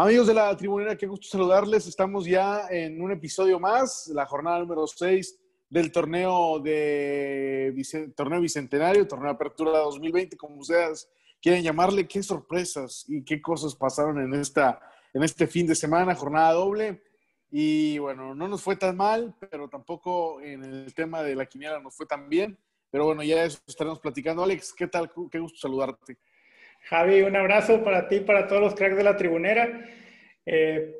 Amigos de la tribunera, qué gusto saludarles. Estamos ya en un episodio más, la jornada número 6 del torneo de torneo bicentenario, torneo de apertura 2020, como ustedes quieren llamarle. Qué sorpresas y qué cosas pasaron en esta en este fin de semana, jornada doble. Y bueno, no nos fue tan mal, pero tampoco en el tema de la quiniela nos fue tan bien. Pero bueno, ya eso estaremos platicando. Alex, ¿qué tal? Qué gusto saludarte. Javi, un abrazo para ti para todos los cracks de la tribunera. Eh,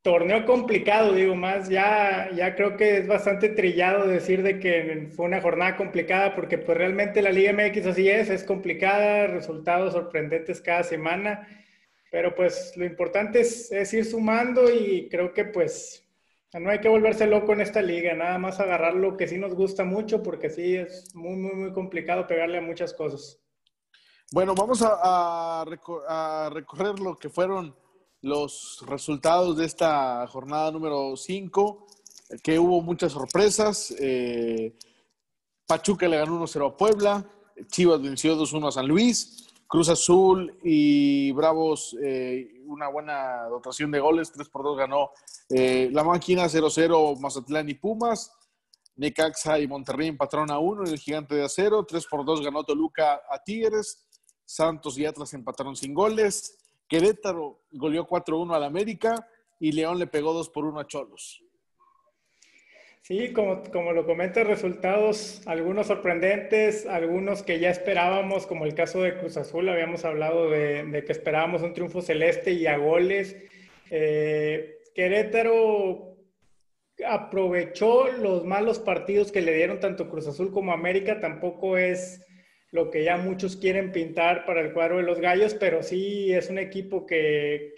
torneo complicado, digo más, ya, ya creo que es bastante trillado decir de que fue una jornada complicada porque pues realmente la Liga MX así es, es complicada, resultados sorprendentes cada semana, pero pues lo importante es, es ir sumando y creo que pues no hay que volverse loco en esta liga, nada más agarrar lo que sí nos gusta mucho porque sí es muy, muy, muy complicado pegarle a muchas cosas. Bueno, vamos a, recorrer lo que fueron los resultados de esta jornada número 5, que hubo muchas sorpresas. Eh, Pachuca le ganó 1-0 a Puebla, Chivas venció 2-1 a San Luis, Cruz Azul y Bravos eh, una buena dotación de goles, 3 por 2 ganó eh, La Máquina 0-0 Mazatlán y Pumas. Necaxa y Monterrey empataron a 1 en el Gigante de Acero, 3 por 2 ganó Toluca a Tigres, Santos y Atlas empataron sin goles. Querétaro goleó 4-1 al América y León le pegó 2 por 1 a Cholos. Sí, como, como lo comenta, resultados, algunos sorprendentes, algunos que ya esperábamos, como el caso de Cruz Azul, habíamos hablado de, que esperábamos un triunfo celeste y a goles. Eh, Querétaro aprovechó los malos partidos que le dieron tanto Cruz Azul como América, tampoco es lo que ya muchos quieren pintar para el cuadro de los gallos, pero sí es un equipo que,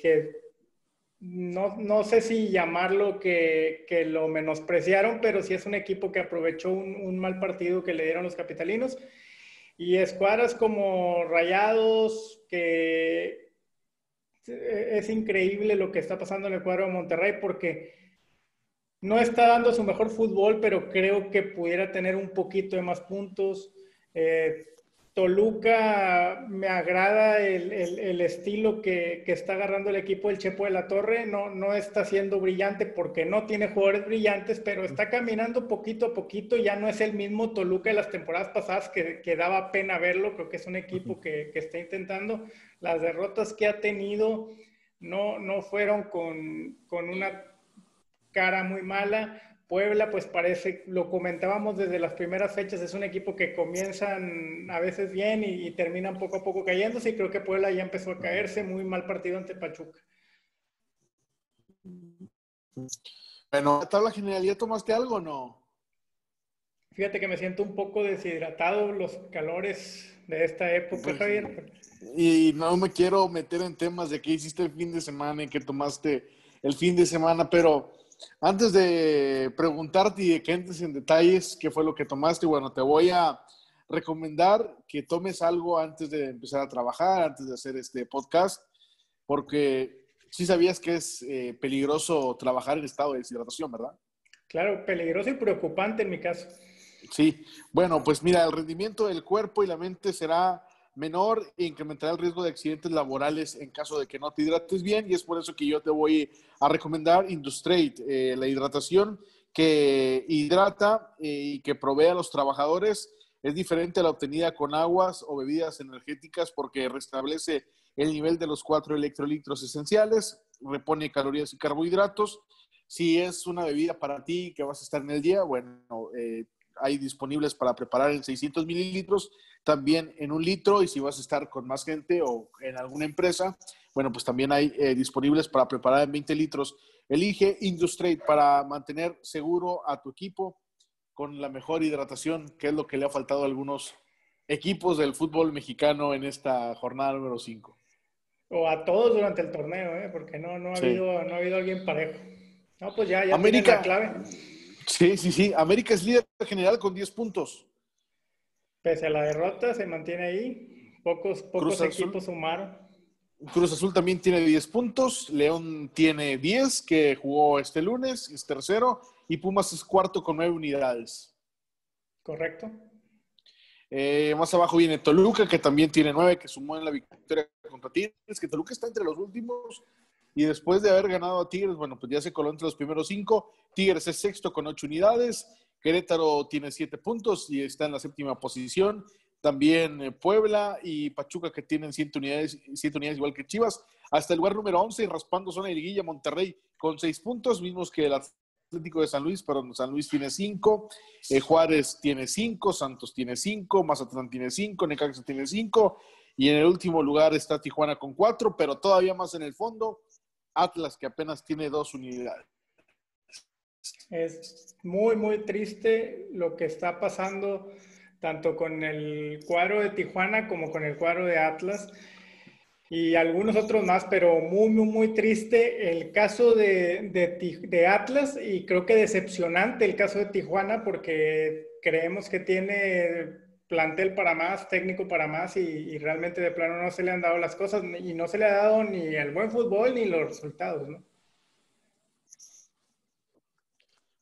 no, sé si llamarlo que, lo menospreciaron, pero sí es un equipo que aprovechó un, mal partido que le dieron los capitalinos. Y escuadras como Rayados, que es increíble lo que está pasando en el cuadro de Monterrey porque no está dando su mejor fútbol, pero creo que pudiera tener un poquito de más puntos. Eh, Toluca me agrada el, estilo que, está agarrando el equipo del Chepo de la Torre. No, no está siendo brillante porque no tiene jugadores brillantes, pero está caminando poquito a poquito. Ya no es el mismo Toluca de las temporadas pasadas que, daba pena verlo. Creo que es un equipo que, está intentando. Las derrotas que ha tenido no, no fueron con, con una cara muy mala Puebla, pues parece, lo comentábamos desde las primeras fechas, es un equipo que comienzan a veces bien y, terminan poco a poco cayéndose y creo que Puebla ya empezó a caerse, muy mal partido ante Pachuca. Bueno, ¿la tabla general ya tomaste algo o no? Fíjate que me siento un poco deshidratado, los calores de esta época, pues, Javier. Y no me quiero meter en temas de qué hiciste el fin de semana y qué tomaste el fin de semana, pero antes de preguntarte y de que entres en detalles qué fue lo que tomaste, bueno, te voy a recomendar que tomes algo antes de empezar a trabajar, antes de hacer este podcast, porque sí sabías que es eh, peligroso trabajar en estado de deshidratación, ¿verdad? Claro, peligroso y preocupante en mi caso. Sí, bueno, pues mira, el rendimiento del cuerpo y la mente será menor e incrementará el riesgo de accidentes laborales en caso de que no te hidrates bien y es por eso que yo te voy a recomendar Industrate, eh, la hidratación que hidrata eh, y que provee a los trabajadores es diferente a la obtenida con aguas o bebidas energéticas porque restablece el nivel de los cuatro electrolitos esenciales, repone calorías y carbohidratos. Si es una bebida para ti que vas a estar en el día, bueno, eh, hay disponibles para preparar en 600 mililitros también en un litro y si vas a estar con más gente o en alguna empresa, bueno, pues también hay eh, disponibles para preparar en 20 litros. Elige Industrate para mantener seguro a tu equipo con la mejor hidratación, que es lo que le ha faltado a algunos equipos del fútbol mexicano en esta jornada número 5. O a todos durante el torneo, ¿eh? porque no, no, ha habido, no ha habido alguien parejo. No, pues ya, ya América, la clave. Sí, sí, sí. América es líder general con 10 puntos. Pese a la derrota, se mantiene ahí. Pocos, pocos equipos sumaron. Cruz Azul también tiene 10 puntos. León tiene 10, que jugó este lunes, es tercero. Y Pumas es cuarto con 9 unidades. Correcto. Eh, más abajo viene Toluca, que también tiene 9, que sumó en la victoria contra Tigres. Que Toluca está entre los últimos y después de haber ganado a Tigres, bueno, pues ya se coló entre los primeros cinco. Tigres es sexto con ocho unidades. Querétaro tiene siete puntos y está en la séptima posición. También eh, Puebla y Pachuca que tienen siete unidades, igual que Chivas. Hasta el lugar número 11, raspando zona de liguilla, Monterrey con seis puntos, mismos que el Atlético de San Luis, pero San Luis tiene cinco, eh, Juárez tiene cinco, Santos tiene cinco, Mazatlán tiene cinco, Necaxa tiene cinco, y en el último lugar está Tijuana con cuatro, pero todavía más en el fondo, Atlas que apenas tiene dos unidades. Es muy, muy triste lo que está pasando tanto con el cuadro de Tijuana como con el cuadro de Atlas y algunos otros más, pero muy, muy, muy triste el caso de, de, Atlas y creo que decepcionante el caso de Tijuana porque creemos que tiene plantel para más, técnico para más y, realmente de plano no se le han dado las cosas y no se le ha dado ni el buen fútbol ni los resultados, ¿no?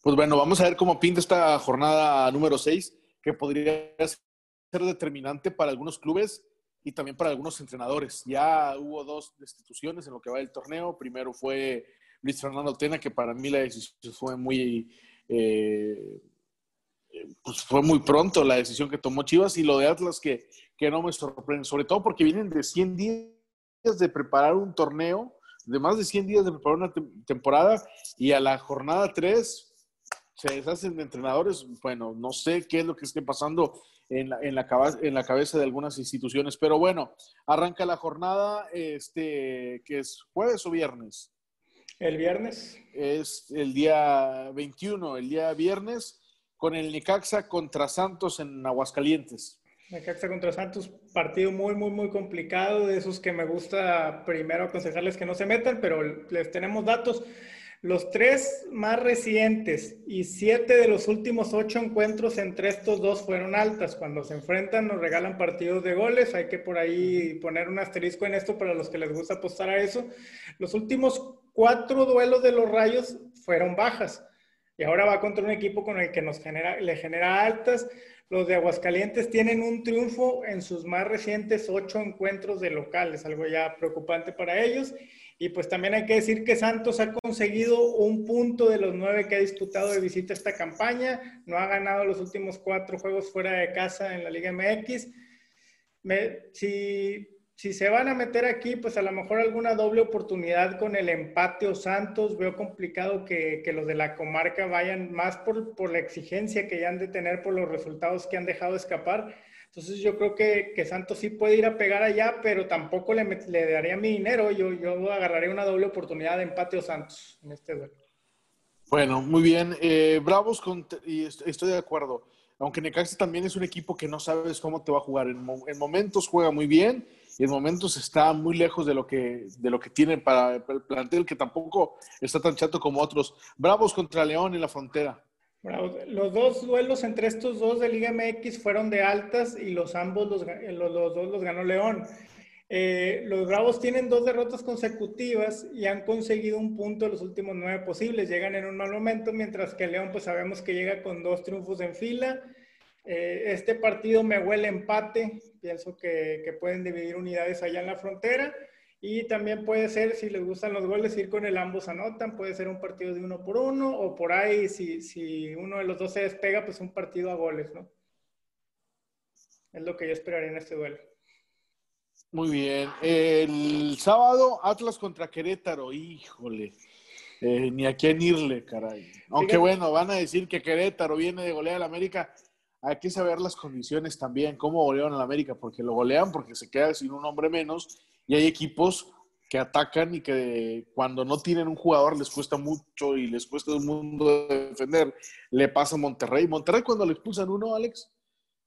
Pues bueno, vamos a ver cómo pinta esta jornada número 6, que podría ser determinante para algunos clubes y también para algunos entrenadores. Ya hubo dos destituciones en lo que va del torneo. Primero fue Luis Fernando Tena, que para mí la decisión fue muy, eh, pues fue muy pronto la decisión que tomó Chivas y lo de Atlas que, que no me sorprende, sobre todo porque vienen de 100 días de preparar un torneo, de más de 100 días de preparar una temporada y a la jornada 3 se deshacen de entrenadores. Bueno, no sé qué es lo que esté pasando en la, en la, en la cabeza de algunas instituciones. Pero bueno, arranca la jornada, este, que es jueves o viernes. El viernes. Es el día 21, el día viernes, con el Necaxa contra Santos en Aguascalientes. Necaxa contra Santos, partido muy, muy, muy complicado, de esos que me gusta primero aconsejarles que no se metan, pero les tenemos datos. Los tres más recientes y siete de los últimos ocho encuentros entre estos dos fueron altas. Cuando se enfrentan nos regalan partidos de goles. Hay que por ahí poner un asterisco en esto para los que les gusta apostar a eso. Los últimos cuatro duelos de los Rayos fueron bajas. Y ahora va contra un equipo con el que nos genera, le genera altas. Los de Aguascalientes tienen un triunfo en sus más recientes ocho encuentros de locales, algo ya preocupante para ellos. Y pues también hay que decir que Santos ha conseguido un punto de los nueve que ha disputado de visita esta campaña. No ha ganado los últimos cuatro juegos fuera de casa en la Liga MX. si, si se van a meter aquí, pues a lo mejor alguna doble oportunidad con el empate o Santos. Veo complicado que, que los de la comarca vayan más por, por la exigencia que ya han de tener por los resultados que han dejado escapar entonces yo creo que, que, Santos sí puede ir a pegar allá, pero tampoco le, le daría mi dinero. Yo, yo agarraría una doble oportunidad de empate o Santos en este duelo. Bueno, muy bien. Eh, Bravos, con, y estoy de acuerdo. Aunque Necaxa también es un equipo que no sabes cómo te va a jugar. En, en, momentos juega muy bien y en momentos está muy lejos de lo que, de lo que tiene para el plantel, que tampoco está tan chato como otros. Bravos contra León en la frontera. Los dos duelos entre estos dos de Liga MX fueron de altas y los ambos los, los, dos los ganó León. Eh, los Bravos tienen dos derrotas consecutivas y han conseguido un punto en los últimos nueve posibles. Llegan en un mal momento, mientras que León, pues sabemos que llega con dos triunfos en fila. Eh, este partido me huele empate. Pienso que pueden dividir unidades allá en la frontera. Y también puede ser, si les gustan los goles, ir con el ambos anotan. Puede ser un partido de uno por uno o por ahí, si, si uno de los dos se despega, pues un partido a goles, ¿no? Es lo que yo esperaría en este duelo. Muy bien. El sábado, Atlas contra Querétaro. Híjole. Eh, ni a quién irle, caray. Aunque bueno, van a decir que Querétaro viene de golear al América. Hay que saber las condiciones también, cómo golearon al América, porque lo golean porque se queda sin un hombre menos y hay equipos que atacan y que cuando no tienen un jugador les cuesta mucho y les cuesta un mundo defender. Le pasa a Monterrey. Monterrey cuando le expulsan uno, Alex,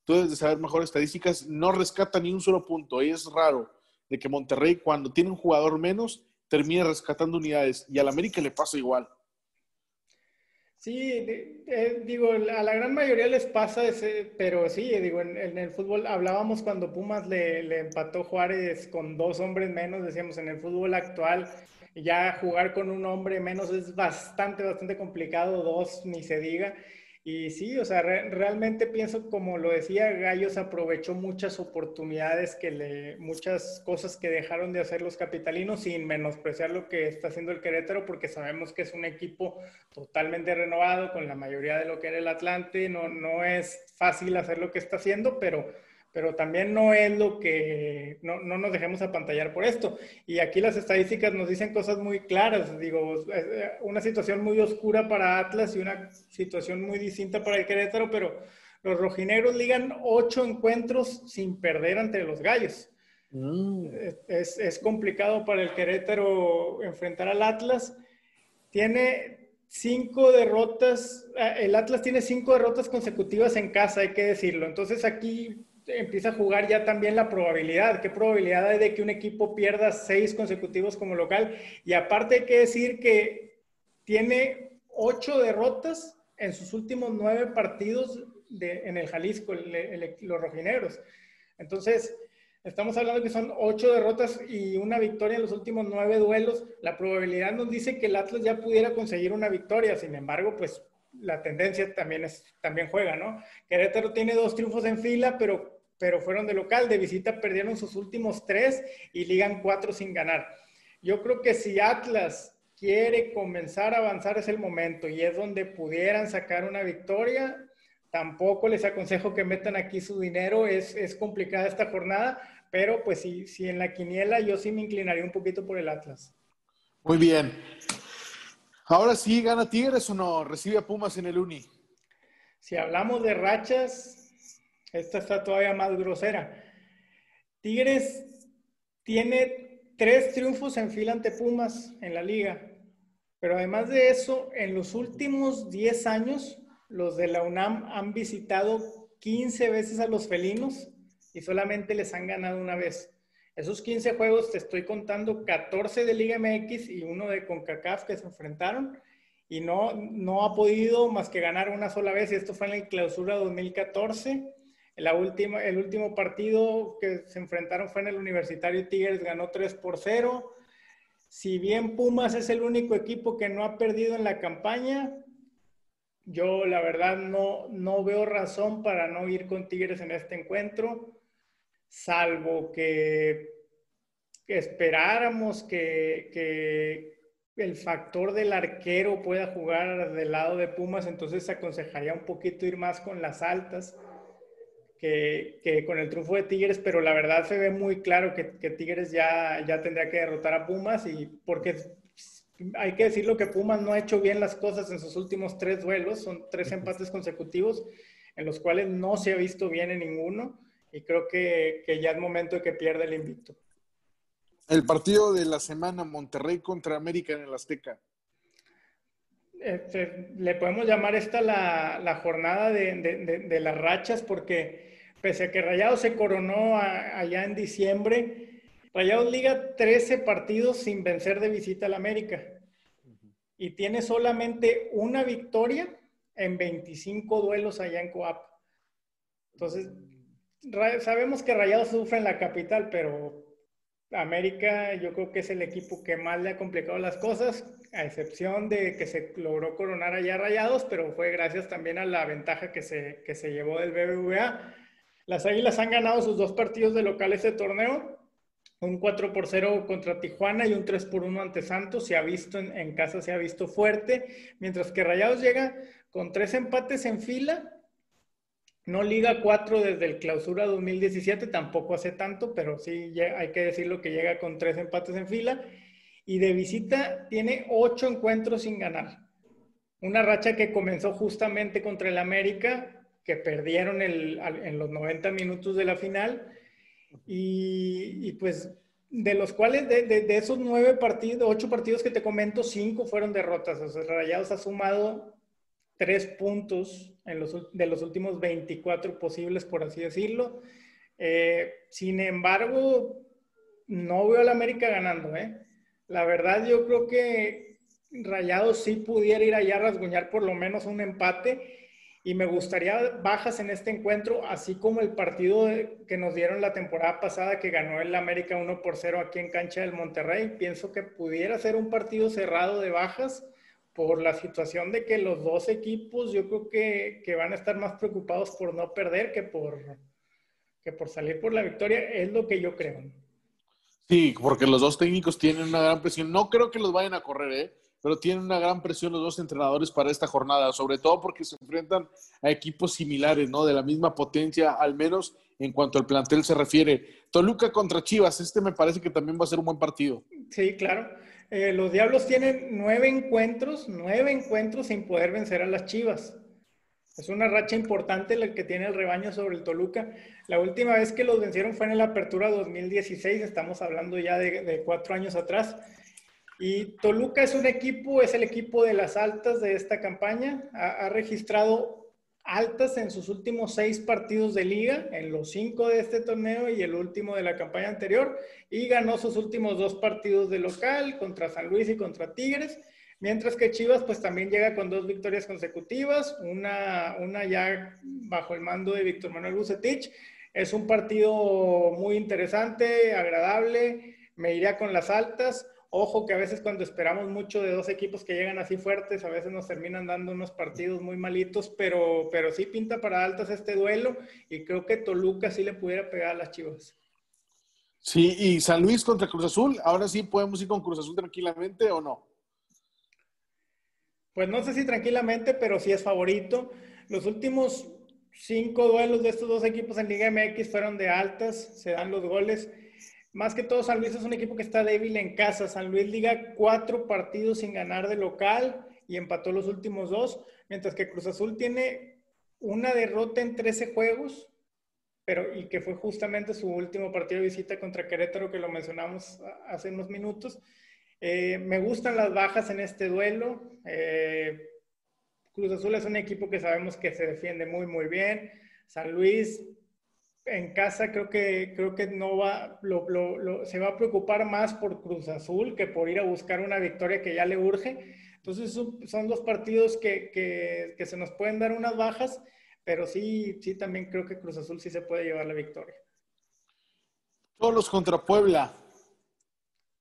tú debes de saber mejor estadísticas, no rescata ni un solo punto. Y es raro de que Monterrey cuando tiene un jugador menos termine rescatando unidades. Y al América le pasa igual. Sí, eh, digo, a la gran mayoría les pasa, ese, pero sí, digo, en, el fútbol hablábamos cuando Pumas le, empató Juárez con dos hombres menos, decíamos, en el fútbol actual ya jugar con un hombre menos es bastante, bastante complicado, dos ni se diga. Y sí, o sea, realmente pienso, como lo decía, Gallos aprovechó muchas oportunidades que le, muchas cosas que dejaron de hacer los capitalinos sin menospreciar lo que está haciendo el Querétaro, porque sabemos que es un equipo totalmente renovado con la mayoría de lo que era el Atlante. No, no es fácil hacer lo que está haciendo, pero pero también no es lo que, no, no, nos dejemos apantallar por esto. Y aquí las estadísticas nos dicen cosas muy claras, digo, una situación muy oscura para Atlas y una situación muy distinta para el Querétaro, pero los rojinegros ligan ocho encuentros sin perder ante los gallos. Mm. Es, es complicado para el Querétaro enfrentar al Atlas. Tiene cinco derrotas, eh, el Atlas tiene cinco derrotas consecutivas en casa, hay que decirlo. Entonces aquí empieza a jugar ya también la probabilidad. ¿Qué probabilidad hay de que un equipo pierda seis consecutivos como local? Y aparte hay que decir que tiene ocho derrotas en sus últimos nueve partidos en el Jalisco, los rojineros. Entonces, estamos hablando que son ocho derrotas y una victoria en los últimos nueve duelos. La probabilidad nos dice que el Atlas ya pudiera conseguir una victoria. Sin embargo, pues la tendencia también, es, también juega, ¿no? Querétaro tiene dos triunfos en fila, pero, pero fueron de local, de visita perdieron sus últimos tres y ligan cuatro sin ganar. Yo creo que si Atlas quiere comenzar a avanzar es el momento y es donde pudieran sacar una victoria. Tampoco les aconsejo que metan aquí su dinero, es, es complicada esta jornada, pero pues si, si en la quiniela yo sí me inclinaría un poquito por el Atlas. Muy bien. Ahora sí, ¿gana Tigres o no? Recibe a Pumas en el Uni. Si hablamos de rachas, esta está todavía más grosera. Tigres tiene tres triunfos en fila ante Pumas en la liga. Pero además de eso, en los últimos 10 años, los de la UNAM han visitado 15 veces a los felinos y solamente les han ganado una vez. Esos 15 juegos te estoy contando 14 de Liga MX y uno de CONCACAF que se enfrentaron y no, no ha podido más que ganar una sola vez y esto fue en la clausura 2014. El último partido que se enfrentaron fue en el Universitario Tigres, ganó 3 por 0. Si bien Pumas es el único equipo que no ha perdido en la campaña, yo la verdad no, no veo razón para no ir con Tigres en este encuentro salvo que, esperáramos que, el factor del arquero pueda jugar del lado de Pumas, entonces aconsejaría un poquito ir más con las altas que, con el triunfo de Tigres, pero la verdad se ve muy claro que, Tigres ya, ya tendría que derrotar a Pumas y porque hay que decirlo que Pumas no ha hecho bien las cosas en sus últimos tres duelos, son tres empates consecutivos en los cuales no se ha visto bien en ninguno y creo que, ya es momento de que pierda el invicto. El partido de la semana, Monterrey contra América en el Azteca. Este, le podemos llamar esta la, jornada de, las rachas porque pese a que Rayados se coronó allá en diciembre, Rayados liga 13 partidos sin vencer de visita al América y tiene solamente una victoria en 25 duelos allá en Coap. Entonces, sabemos que Rayados sufre en la capital, pero América yo creo que es el equipo que más le ha complicado las cosas, a excepción de que se logró coronar allá Rayados, pero fue gracias también a la ventaja que se, que se llevó del BBVA. Las Águilas han ganado sus dos partidos de local este torneo, un 4 por 0 contra Tijuana y un 3 por 1 ante Santos. Se ha visto en, casa, se ha visto fuerte, mientras que Rayados llega con tres empates en fila no Liga 4 desde el clausura 2017, tampoco hace tanto, pero sí hay que decirlo que llega con tres empates en fila. Y de visita tiene ocho encuentros sin ganar. Una racha que comenzó justamente contra el América, que perdieron en los 90 minutos de la final. Y, pues de los cuales, de, esos nueve partidos, ocho partidos que te comento, cinco fueron derrotas. O sea, Rayados ha sumado tres puntos en los, de los últimos 24 posibles, por así decirlo. Eh, sin embargo, no veo al América ganando. ¿eh? La verdad, yo creo que Rayados sí pudiera ir allá a rasguñar por lo menos un empate. Y me gustaría bajas en este encuentro, así como el partido que nos dieron la temporada pasada que ganó el América 1 por 0 aquí en cancha del Monterrey. Pienso que pudiera ser un partido cerrado de bajas por la situación de que los dos equipos yo creo que, que, van a estar más preocupados por no perder que por, que por salir por la victoria, es lo que yo creo. Sí, porque los dos técnicos tienen una gran presión. No creo que los vayan a correr, ¿eh? Pero tienen una gran presión los dos entrenadores para esta jornada, sobre todo porque se enfrentan a equipos similares, ¿no? De la misma potencia, al menos en cuanto al plantel se refiere. Toluca contra Chivas, este me parece que también va a ser un buen partido. Sí, claro. Eh, los Diablos tienen nueve encuentros, nueve encuentros sin poder vencer a las Chivas. Es una racha importante la que tiene el rebaño sobre el Toluca. La última vez que los vencieron fue en la apertura 2016, estamos hablando ya de cuatro años atrás. Y Toluca es un equipo, es el equipo de las altas de esta campaña. Ha, registrado altas en sus últimos seis partidos de liga, en los cinco de este torneo y el último de la campaña anterior. Y ganó sus últimos dos partidos de local contra San Luis y contra Tigres. Mientras que Chivas pues también llega con dos victorias consecutivas, una, una ya bajo el mando de Víctor Manuel Bucetich. Es un partido muy interesante, agradable, me iría con las altas. Ojo que a veces cuando esperamos mucho de dos equipos que llegan así fuertes, a veces nos terminan dando unos partidos muy malitos, pero, pero sí pinta para altas este duelo y creo que Toluca sí le pudiera pegar a las Chivas. Sí, y San Luis contra Cruz Azul, ahora sí podemos ir con Cruz Azul tranquilamente o no. Pues no sé si tranquilamente, pero sí es favorito. Los últimos cinco duelos de estos dos equipos en Liga MX fueron de altas, se dan los goles. Más que todo, San Luis es un equipo que está débil en casa. San Luis liga cuatro partidos sin ganar de local y empató los últimos dos, mientras que Cruz Azul tiene una derrota en 13 juegos, pero y que fue justamente su último partido de visita contra Querétaro, que lo mencionamos hace unos minutos. Eh, me gustan las bajas en este duelo. Eh, Cruz Azul es un equipo que sabemos que se defiende muy, muy bien. San Luis en casa creo que, creo que no va, se va a preocupar más por Cruz Azul que por ir a buscar una victoria que ya le urge. Entonces son dos partidos que, se nos pueden dar unas bajas, pero sí, sí también creo que Cruz Azul sí se puede llevar la victoria. Cholos contra Puebla.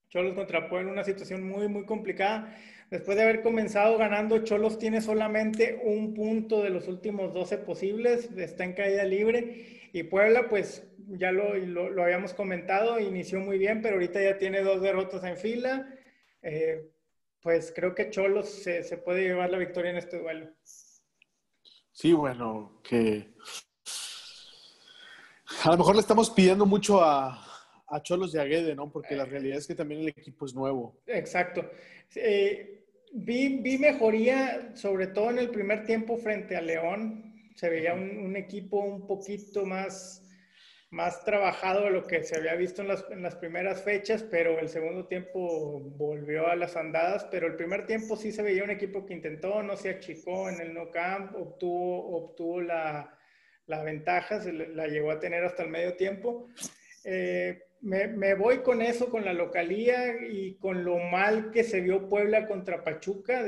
Cholos contra Puebla, una situación muy, muy complicada. Después de haber comenzado ganando, Cholos tiene solamente un punto de los últimos 12 posibles, está en caída libre y Puebla, pues ya lo, lo, habíamos comentado, inició muy bien, pero ahorita ya tiene dos derrotas en fila. Eh, pues creo que Cholos se, se, puede llevar la victoria en este duelo. Sí, bueno, que a lo mejor le estamos pidiendo mucho a, a Cholos de Aguede, ¿no? Porque la realidad es que también el equipo es nuevo. Exacto. Eh, vi, vi mejoría, sobre todo en el primer tiempo frente a León se veía un, equipo un poquito más, más trabajado de lo que se había visto en las, en las, primeras fechas, pero el segundo tiempo volvió a las andadas, pero el primer tiempo sí se veía un equipo que intentó, no se achicó en el no camp, obtuvo, obtuvo la, la ventaja, se la llegó a tener hasta el medio tiempo. Eh, me, me, voy con eso, con la localía y con lo mal que se vio Puebla contra Pachuca.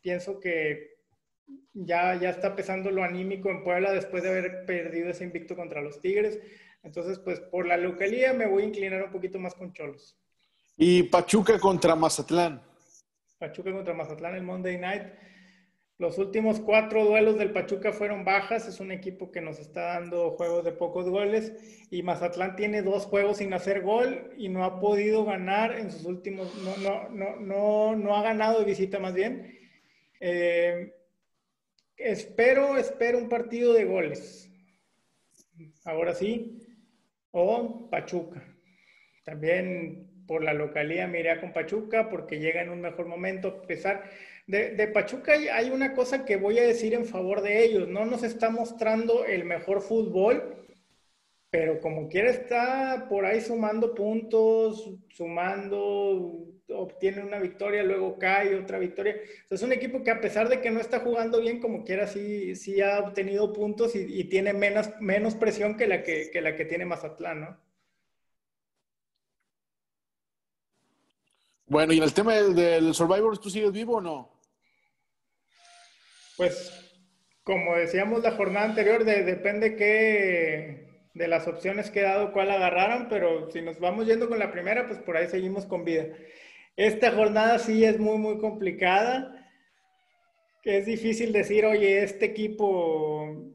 pienso que ya, ya está pesando lo anímico en Puebla después de haber perdido ese invicto contra los Tigres. Entonces, pues por la localía me voy a inclinar un poquito más con Cholos. Y Pachuca contra Mazatlán. Pachuca contra Mazatlán el Monday Night. Los últimos cuatro duelos del Pachuca fueron bajas. Es un equipo que nos está dando juegos de pocos goles. Y Mazatlán tiene dos juegos sin hacer gol y no ha podido ganar en sus últimos. No, no, no, no, no ha ganado de visita más bien. Eh, Espero, espero un partido de goles. Ahora sí. O Pachuca. También por la localidad me iré con Pachuca porque llega en un mejor momento. A pesar de, de Pachuca hay una cosa que voy a decir en favor de ellos. No nos está mostrando el mejor fútbol, pero como quiera está por ahí sumando puntos, sumando obtiene una victoria, luego cae otra victoria. es un equipo que a pesar de que no está jugando bien, como quiera, sí, sí ha obtenido puntos y, tiene menos, menos presión que la que, la que tiene Mazatlán, ¿no? Bueno, y en el tema del, Survivor, ¿tú sigues vivo o no? Pues, como decíamos la jornada anterior, depende qué, de las opciones que he dado, cuál agarraron, pero si nos vamos yendo con la primera, pues por ahí seguimos con vida. Esta jornada sí es muy, muy complicada. es difícil decir, oye, este equipo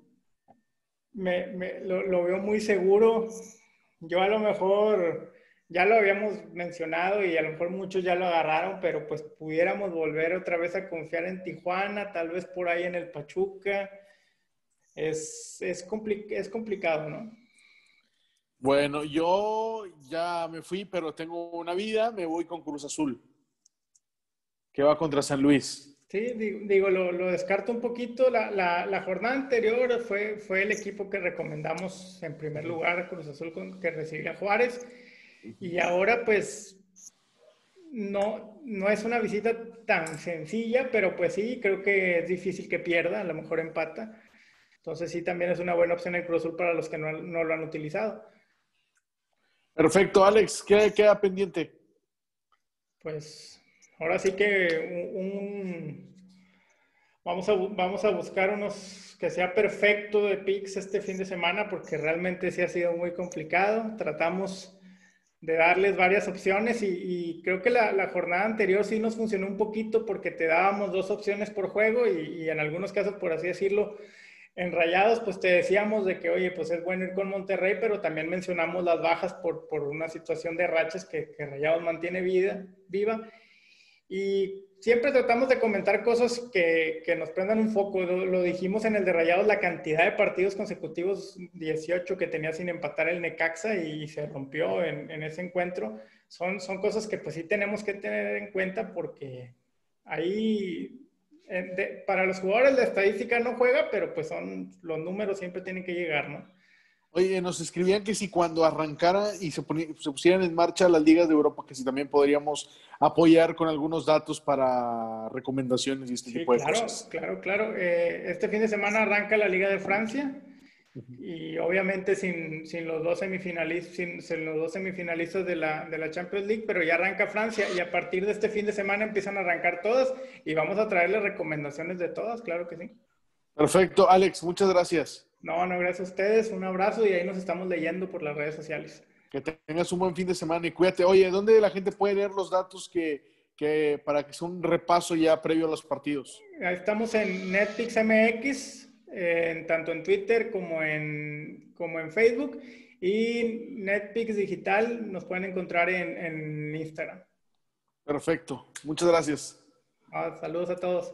me, lo, veo muy seguro. Yo a lo mejor ya lo habíamos mencionado y a lo mejor muchos ya lo agarraron, pero pues pudiéramos volver otra vez a confiar en Tijuana, tal vez por ahí en el Pachuca. Es, es, es complicado, ¿no? Bueno, yo ya me fui, pero tengo una vida, me voy con Cruz Azul, que va contra San Luis. Sí, digo, lo, descarto un poquito. La, jornada anterior fue, fue el equipo que recomendamos en primer lugar, Cruz Azul, que recibía Juárez. Y ahora, pues, no, no es una visita tan sencilla, pero pues sí, creo que es difícil que pierda, a lo mejor empata. Entonces sí, también es una buena opción el Cruz Azul para los que no, no lo han utilizado. Perfecto, Alex, ¿qué queda pendiente? Pues ahora sí que un, vamos, a, vamos a buscar unos que sea perfecto de picks este fin de semana porque realmente sí ha sido muy complicado. Tratamos de darles varias opciones y, creo que la, jornada anterior sí nos funcionó un poquito porque te dábamos dos opciones por juego y, y en algunos casos, por así decirlo, en Rayados, pues te decíamos de que, oye, pues es bueno ir con Monterrey, pero también mencionamos las bajas por, por una situación de rachas que, que, Rayados mantiene vida, viva. Y siempre tratamos de comentar cosas que, que nos prendan un foco. Lo, dijimos en el de Rayados, la cantidad de partidos consecutivos, 18 que tenía sin empatar el Necaxa y se rompió en, en ese encuentro. Son, son cosas que pues sí tenemos que tener en cuenta porque ahí para los jugadores la estadística no juega, pero pues son los números siempre tienen que llegar, ¿no? Oye, nos escribían que si cuando arrancara y se, se, pusieran en marcha las ligas de Europa, que si también podríamos apoyar con algunos datos para recomendaciones y este tipo de cosas. Claro, claro, claro. Eh, este fin de semana arranca la Liga de Francia. Y obviamente sin, sin los dos semifinalistas, sin, los dos semifinalistas de la, de la, Champions League, pero ya arranca Francia y a partir de este fin de semana empiezan a arrancar todas y vamos a traerles recomendaciones de todas, claro que sí. Perfecto, Alex, muchas gracias. No, no, gracias a ustedes, un abrazo y ahí nos estamos leyendo por las redes sociales. Que tengas un buen fin de semana y cuídate. Oye, ¿dónde la gente puede leer los datos que, que para que sea un repaso ya previo a los partidos? Estamos en Netflix MX, tanto en Twitter como en, como en Facebook. Y Netflix Digital nos pueden encontrar en, Instagram. Perfecto. Muchas gracias. Ah, saludos a todos.